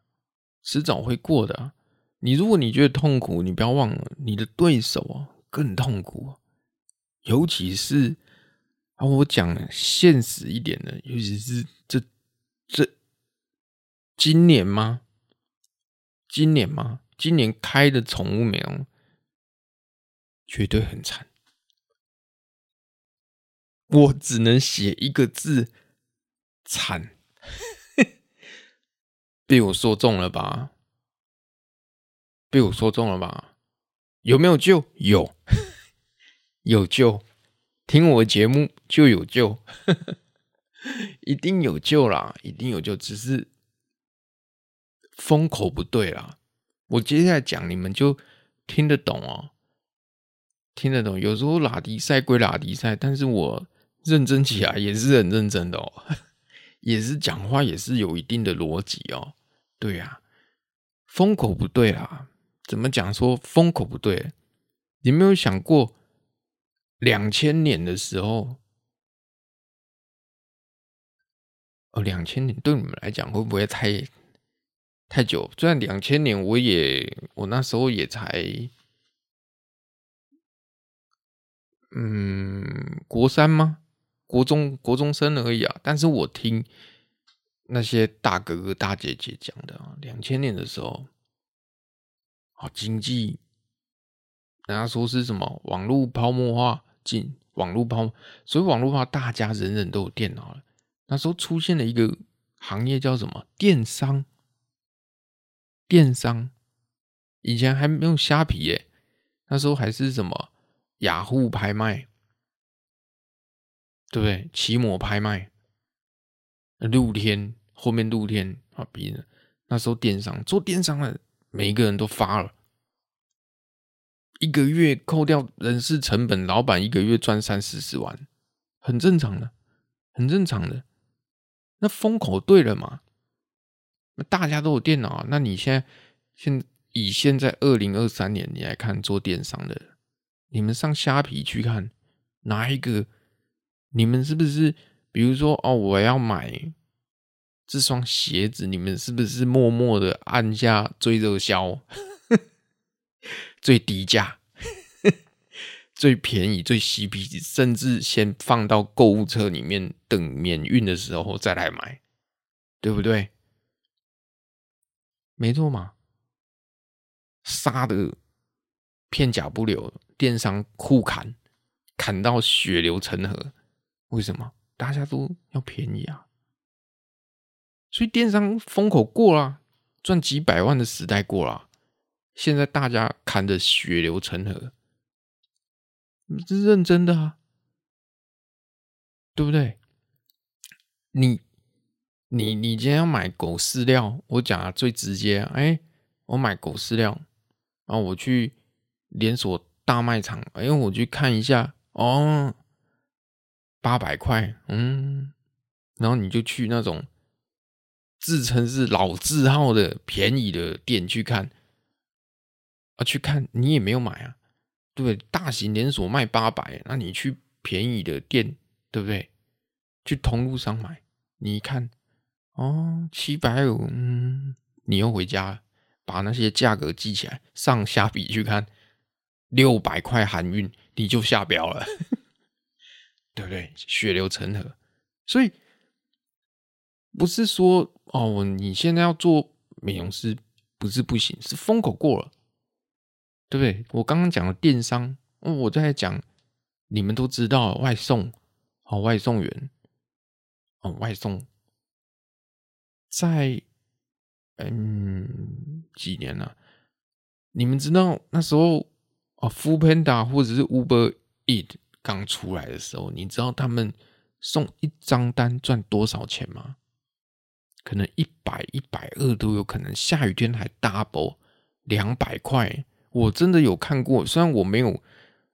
迟早会过的啊。你如果你觉得痛苦，你不要忘了，你的对手啊更痛苦。尤其是啊，我讲现实一点的，尤其是这这今年吗？今年吗？今年开的宠物美容。绝对很惨，我只能写一个字：惨。被我说中了吧？被我说中了吧？有没有救？有，有救。听我节目就有救，一定有救啦，一定有救。只是风口不对啦。我接下来讲，你们就听得懂哦。听得懂，有时候拉迪赛归拉迪赛，但是我认真起来也是很认真的哦，也是讲话也是有一定的逻辑哦。对呀，风口不对啦，怎么讲说风口不对？你没有想过两千年的时候，哦，两千年对你们来讲会不会太太久？虽然两千年我也我那时候也才。嗯，国三吗？国中国中生而已啊。但是我听那些大哥哥大姐姐讲的啊，两千年的时候，啊，经济，人家说是什么网络泡沫化，进网络泡沫，所以网络化，大家人人都有电脑了。那时候出现了一个行业叫什么？电商，电商，以前还没有虾皮耶，那时候还是什么雅虎拍卖，对不对？奇摩拍卖，露天后面露天啊，比的那时候电商做电商的每一个人都发了，一个月扣掉人事成本，老板一个月赚三四十万，很正常的，很正常的。那风口对了嘛？那大家都有电脑，那你现在现以现在二零二三年你来看做电商的，你们上虾皮去看哪一个？你们是不是比如说哦，我要买这双鞋子，你们是不是默默的按下最热销、最低价、最便宜、最 CP，甚至先放到购物车里面等免运的时候再来买，对不对？没错嘛。杀的片甲不留，电商互砍，砍到血流成河。为什么？大家都要便宜啊！所以电商风口过了，赚几百万的时代过了。现在大家砍的血流成河，是认真的啊，对不对？你你你今天要买狗饲料，我讲的最直接，哎，我买狗饲料。然后我去连锁大卖场，哎我去看一下，哦，八百块，嗯，然后你就去那种自称是老字号的便宜的店去看，啊，去看你也没有买啊，对不对？大型连锁卖八百，那你去便宜的店，对不对？去通路上买，你一看，哦，七百五，嗯，你又回家。把那些价格记起来，上虾皮去看，六百块含运，你就下标了，对不对？血流成河，所以不是说哦，你现在要做美容师不是不行，是风口过了，对不对？我刚刚讲的电商，我在讲，你们都知道外送，哦，外送员，哦，外送，在。嗯，几年了？你们知道那时候啊，Foodpanda 或者是 Uber Eat 刚出来的时候，你知道他们送一张单赚多少钱吗？可能一百、一百二都有可能，下雨天还 double 两百块。我真的有看过，虽然我没有，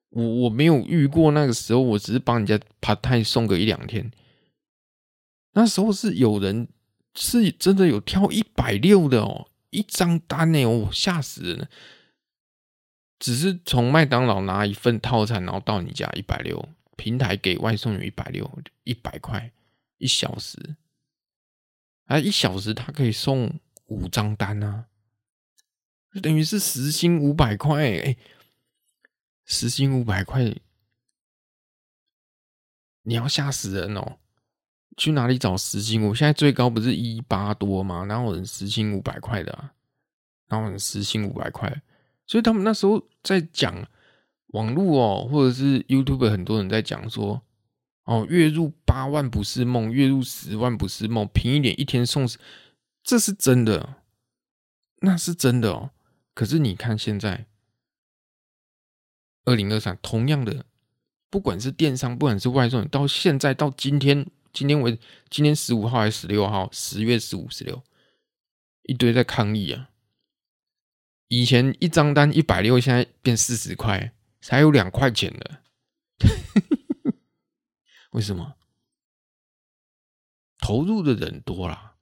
我我没有遇过那个时候，我只是帮人家 part time 送个一两天。那时候是有人。是真的有挑一百六的哦，一张单呢，哦，吓死人了！只是从麦当劳拿一份套餐，然后到你家一百六，平台给外送员一百六，一百块一小时，啊，一小时他可以送五张单啊，等于是时薪五百块，哎，时薪五百块，你要吓死人哦！去哪里找时薪？我现在最高不是一八多吗？哪有人时薪五百块的啊？哪有人时薪五百块？所以他们那时候在讲网络哦，或者是 YouTube，很多人在讲说哦，月入八万不是梦，月入十万不是梦，平一点一天送，这是真的，那是真的哦。可是你看现在二零二三，同样的，不管是电商，不管是外送，到现在到今天。今天为今天十五号还是十六号？十月十五、十六，一堆在抗议啊！以前一张单一百六，现在变四十块，才有两块钱的。为什么？投入的人多啦。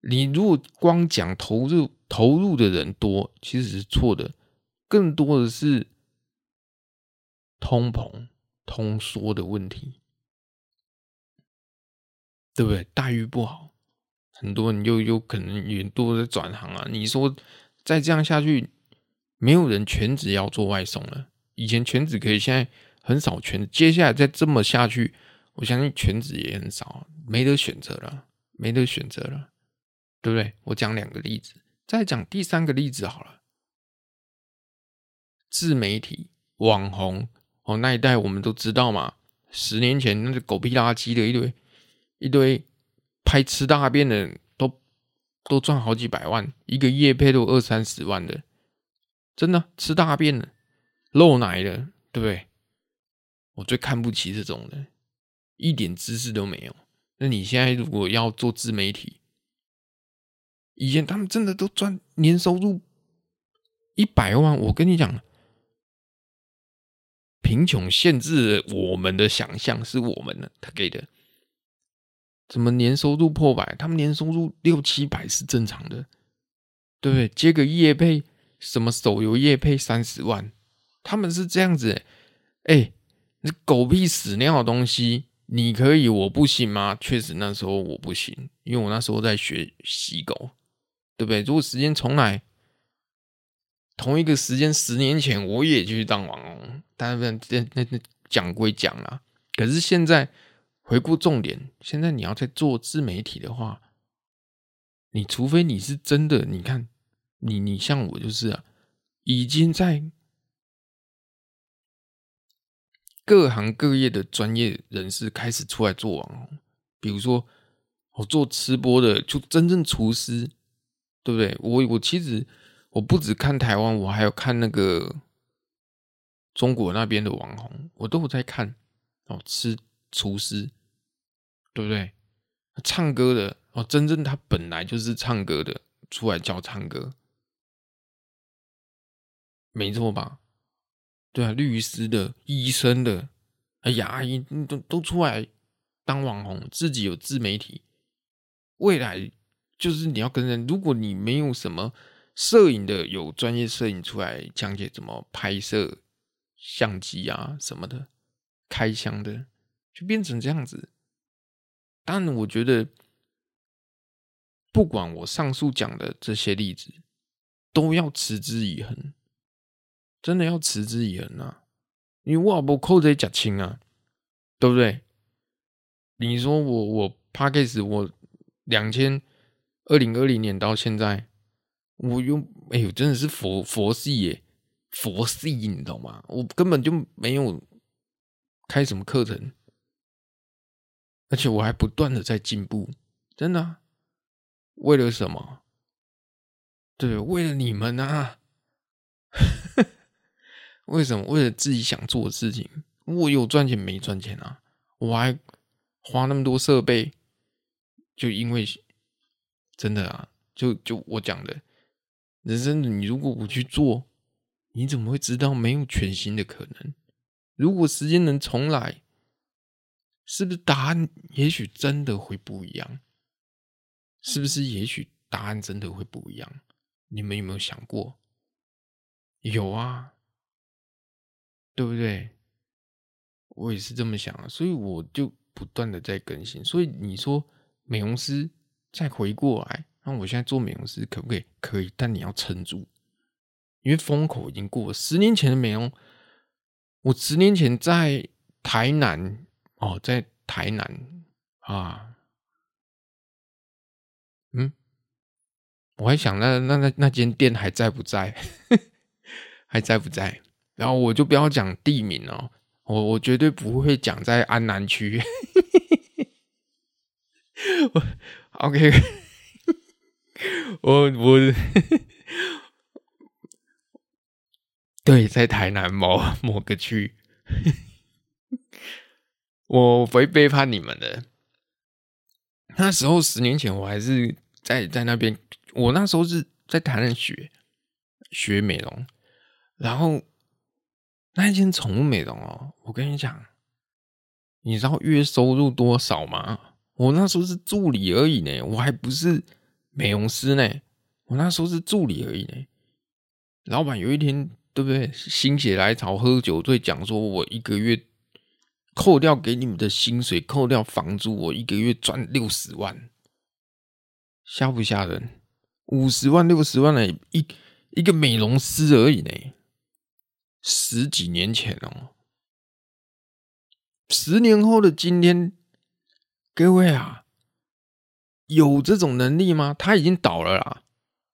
你如果光讲投入，投入的人多，其实是错的。更多的是通膨、通缩的问题。对不对？待遇不好，很多人又有可能也都在转行啊。你说再这样下去，没有人全职要做外送了。以前全职可以，现在很少全。接下来再这么下去，我相信全职也很少，没得选择了，没得选择了，对不对？我讲两个例子，再讲第三个例子好了。自媒体网红哦，那一代我们都知道嘛。十年前那是狗屁垃圾的一堆。一堆拍吃大便的都都赚好几百万，一个月配都二三十万的，真的吃大便的，漏奶的，对不对？我最看不起这种人，一点知识都没有。那你现在如果要做自媒体，以前他们真的都赚年收入一百万，我跟你讲，贫穷限制我们的想象，是我们的他给的。怎么年收入破百？他们年收入六七百是正常的，对不对？接个业配，什么手游业配三十万，他们是这样子、欸。哎，那狗屁屎尿的东西，你可以，我不行吗？确实那时候我不行，因为我那时候在学洗狗，对不对？如果时间重来，同一个时间十年前，我也去当网红。但是，那那那讲归讲啊，可是现在。回顾重点，现在你要在做自媒体的话，你除非你是真的，你看你你像我就是啊，已经在各行各业的专业人士开始出来做网红，比如说我做吃播的，就真正厨师，对不对？我我其实我不只看台湾，我还有看那个中国那边的网红，我都有在看哦，吃厨师。对不对？唱歌的哦，真正他本来就是唱歌的，出来教唱歌，没错吧？对啊，律师的、医生的、哎牙医都都出来当网红，自己有自媒体。未来就是你要跟人，如果你没有什么摄影的，有专业摄影出来讲解怎么拍摄相机啊什么的，开箱的，就变成这样子。但，我觉得不管我上述讲的这些例子，都要持之以恒，真的要持之以恒啊！因为我不扣这假亲啊，对不对？你说我我 Podcast 我两千二零二零年到现在，我用哎呦，真的是佛佛系耶，佛系，你懂吗？我根本就没有开什么课程。而且我还不断的在进步，真的，为了什么？对，为了你们啊！为什么？为了自己想做的事情。我有赚钱没赚钱啊？我还花那么多设备，就因为真的啊，就就我讲的，人生你如果不去做，你怎么会知道没有全新的可能？如果时间能重来。是不是答案也许真的会不一样？是不是也许答案真的会不一样？你们有没有想过？有啊，对不对？我也是这么想啊，所以我就不断的在更新。所以你说美容师再回过来，那我现在做美容师可不可以？可以，但你要撑住，因为风口已经过了。十年前的美容，我十年前在台南。哦，在台南啊，嗯，我还想那那那那间店还在不在？还在不在？然后我就不要讲地名哦，我我绝对不会讲在安南区。我 OK，我我对，在台南某某个区。我不会背叛你们的。那时候十年前，我还是在在那边。我那时候是在台南学学美容，然后那间宠物美容哦，我跟你讲，你知道月收入多少吗？我那时候是助理而已呢，我还不是美容师呢。我那时候是助理而已呢。老板有一天，对不对？心血来潮，喝酒醉，讲说我一个月。扣掉给你们的薪水，扣掉房租，我一个月赚六十万，吓不吓人？五十万、六十万呢？一一个美容师而已呢。十几年前哦，十年后的今天，各位啊，有这种能力吗？他已经倒了啦，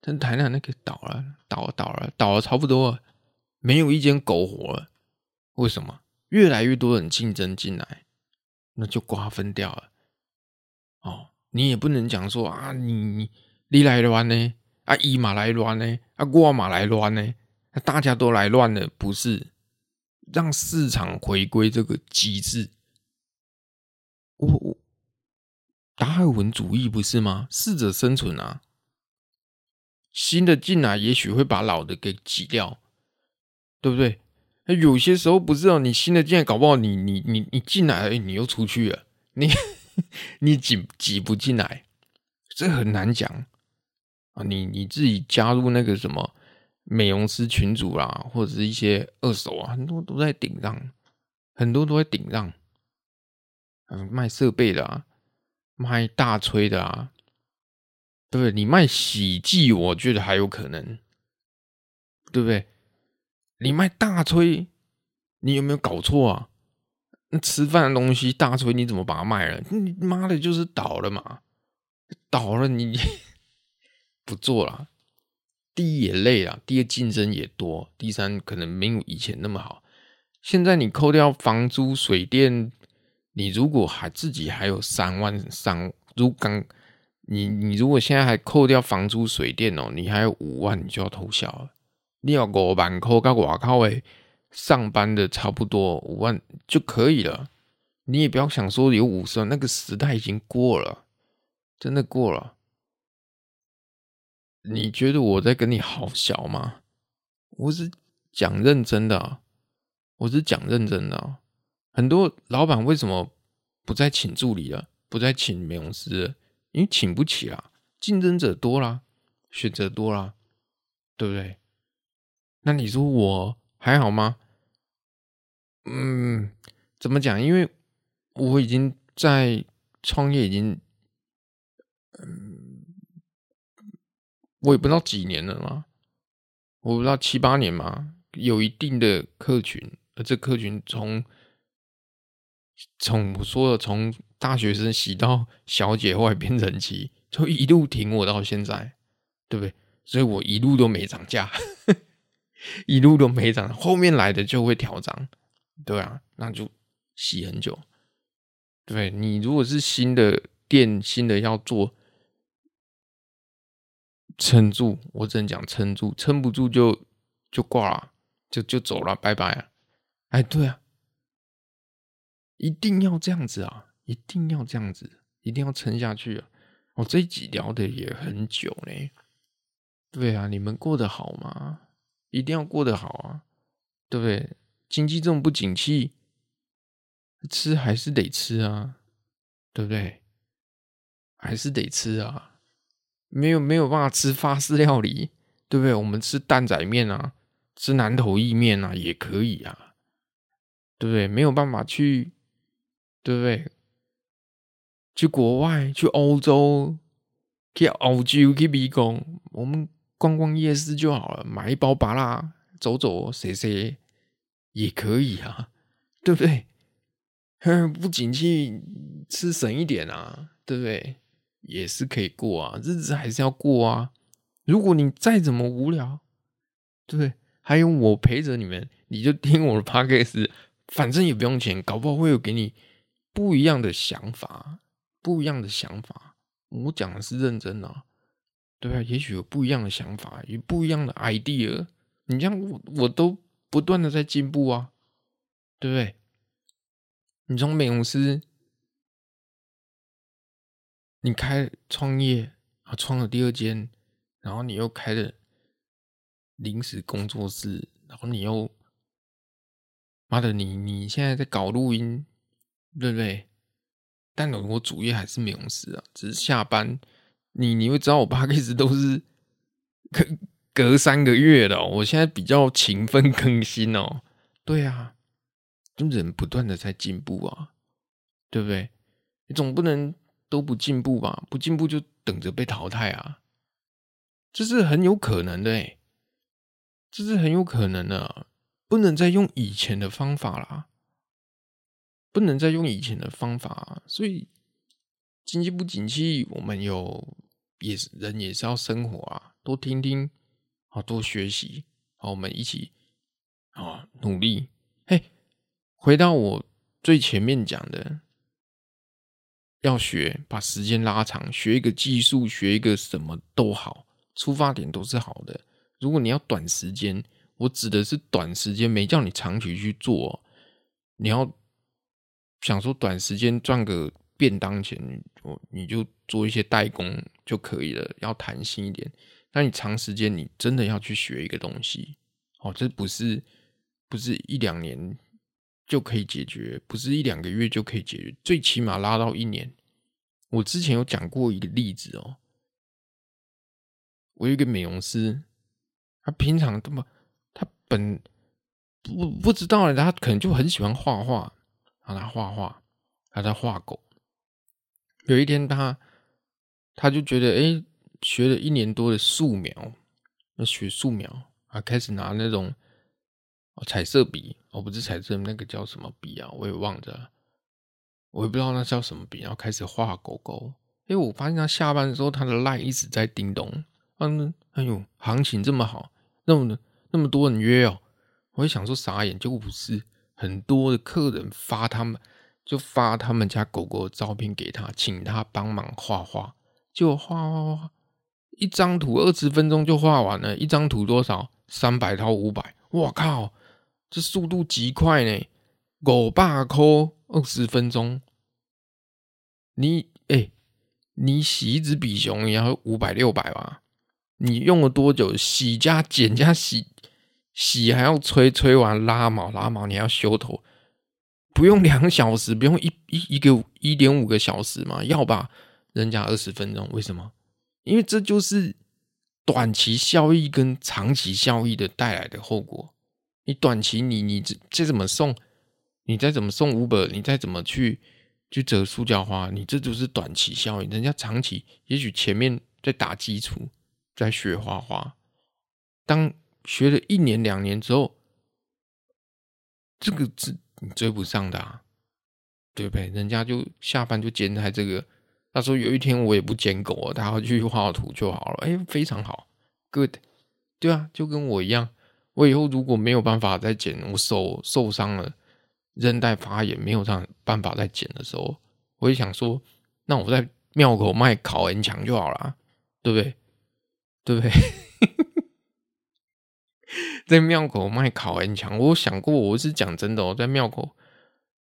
真台南那个倒了，倒了，倒了，倒了，差不多了，没有一间苟活了。为什么？越来越多人竞争进来，那就瓜分掉了。哦，你也不能讲说啊，你你来乱呢？啊，伊马来乱呢？啊，我嘛来乱呢？啊，大家都来乱了，不是？让市场回归这个机制。我我达尔文主义不是吗？适者生存啊。新的进来，也许会把老的给挤掉，对不对？有些时候不是哦，你新的进来，搞不好你你你你进来了，你又出去了，你 你挤挤不进来，这很难讲啊。你你自己加入那个什么美容师群组啦，或者是一些二手啊，很多都在顶让，很多都在顶让，嗯，卖设备的啊，卖大吹的啊。对不对？你卖洗剂，我觉得还有可能，对不对？你卖大吹，你有没有搞错啊？那吃饭的东西大吹，你怎么把它卖了？你妈的，就是倒了嘛！倒了你，不做了。第一也累了，第二竞争也多，第三可能没有以前那么好。现在你扣掉房租、水电，你如果还自己还有三万三，如刚。你你如果现在还扣掉房租水电哦，你还有五万，你就要偷笑了。你要五万块，跟外靠诶，上班的差不多五万就可以了。你也不要想说有五十万，那个时代已经过了，真的过了。你觉得我在跟你好小吗？我是讲认真的，我是讲认真的。很多老板为什么不再请助理了，不再请美容师了？因为请不起啦，竞争者多啦，选择多啦，对不对？那你说我还好吗？嗯，怎么讲？因为我已经在创业，已经，嗯，我也不知道几年了嘛，我不知道七八年嘛，有一定的客群，而这客群从。从我说的，从大学生洗到小姐，后来变成妻，就一路挺我到现在，对不对？所以我一路都没涨价，一路都没涨，后面来的就会调涨，对啊，那就洗很久。对，你如果是新的店，新的要做，撑住，我只能讲撑住，撑不住就就挂了，就就走了，拜拜啊！哎，对啊。一定要这样子啊！一定要这样子，一定要撑下去啊！我这一集聊的也很久呢。对啊，你们过得好吗？一定要过得好啊，对不对？经济这么不景气，吃还是得吃啊，对不对？还是得吃啊，没有没有办法吃法式料理，对不对？我们吃担仔面啊，吃南投意面啊，也可以啊，对不对？没有办法去。对不对？去国外，去欧洲，去欧洲，去美国，我们逛逛夜市就好了，买一包芭拉，走走，谁谁也可以啊，对不对？不景气，吃省一点啊，对不对？也是可以过啊，日子还是要过啊。如果你再怎么无聊，对不对？还有我陪着你们，你就听我的 p o c a s t 反正也不用钱，搞不好会有给你。不一样的想法，不一样的想法，我讲的是认真的啊，对啊，也许有不一样的想法，有不一样的 idea，你这样我我都不断的在进步啊，对不对？你从美容师，你开创业啊，创了第二间，然后你又开了临时工作室，然后你又，妈的，你你现在在搞录音。对不对？但我主业还是美容师啊，只是下班，你你会知道我 podcast 都是隔隔三个月的。我现在比较勤奋更新哦。对啊，就人不断的在进步啊，对不对？你总不能都不进步吧？不进步就等着被淘汰啊，这是很有可能的诶，这是很有可能的，不能再用以前的方法啦。不能再用以前的方法，所以经济不景气，我们有也是人也是要生活啊，多听听，好多学习，好，我们一起啊努力。嘿，回到我最前面讲的，要学，把时间拉长，学一个技术，学一个什么都好，出发点都是好的。如果你要短时间，我指的是短时间，没叫你长期去做。你要想说短时间赚个便当钱，我你就做一些代工就可以了，要弹性一点。但你长时间，你真的要去学一个东西，哦，这不是不是一两年就可以解决，不是一两个月就可以解决，最起码拉到一年。我之前有讲过一个例子哦，我有一个美容师，他平常这么，他本不不知道，他可能就很喜欢画画，然后他画画，他在画狗。有一天他，他就觉得，哎，学了一年多的素描，那学素描啊，开始拿那种。彩色笔，哦，不是彩色，那个叫什么笔啊？我也忘了，我也不知道那叫什么笔。然后开始画狗狗，哎，我发现他下班的时候，他的 LINE 一直在叮咚。嗯，哎呦，行情这么好，那么那么多人约哦，我也想说傻眼，结果不是很多的客人发他们就发他们家狗狗的照片给他，请他帮忙画画，就画画画，一张图二十分钟就画完了，一张图多少？三百到五百，我靠！这速度极快呢，五百块二十分钟。你哎、你洗一只比熊也要五百六百吧？你用了多久？洗加剪加洗，洗还要吹，吹完拉毛拉毛，你还要修头，不用两小时，不用一一一个一点五个小时嘛？要吧？人家二十分钟，为什么？因为这就是短期效益跟长期效益的带来的后果。你短期你你这这怎么送？你再怎么送五本你再怎么去去折塑胶花，你这就是短期效应。人家长期，也许前面在打基础，在学画画，当学了一年两年之后，这个是你追不上的啊，对不对？人家就下班就剪裁这个。他说有一天我也不捡狗了，他要去画图就好了。哎，非常好，good，对啊，就跟我一样。我以后如果没有办法再剪，我手受伤了，韧带发炎，没有这样办法再剪的时候，我就想说，那我在庙口卖烤恩墙就好了，对不对？对不对？在庙口卖烤恩枪我想过我是讲真的我在庙口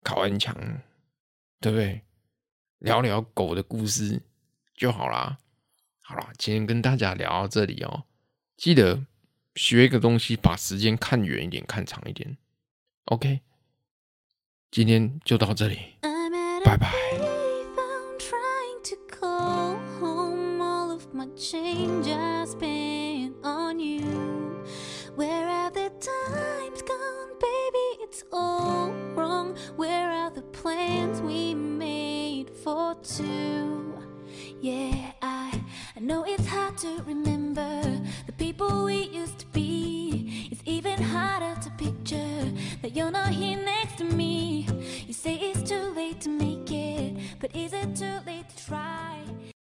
烤恩墙对不对？聊聊狗的故事就好啦。好啦今天跟大家聊到这里哦记得学一个东西把时间看远一点看长一点。Ok 今天就到这里拜拜。it's all wrong. Where are the plans we made for two? Yeah, I, I know it's hard to remember the people we used to be. It's even harder to picture that you're not here next to me. You say it's too late to make it, but is it too late to try?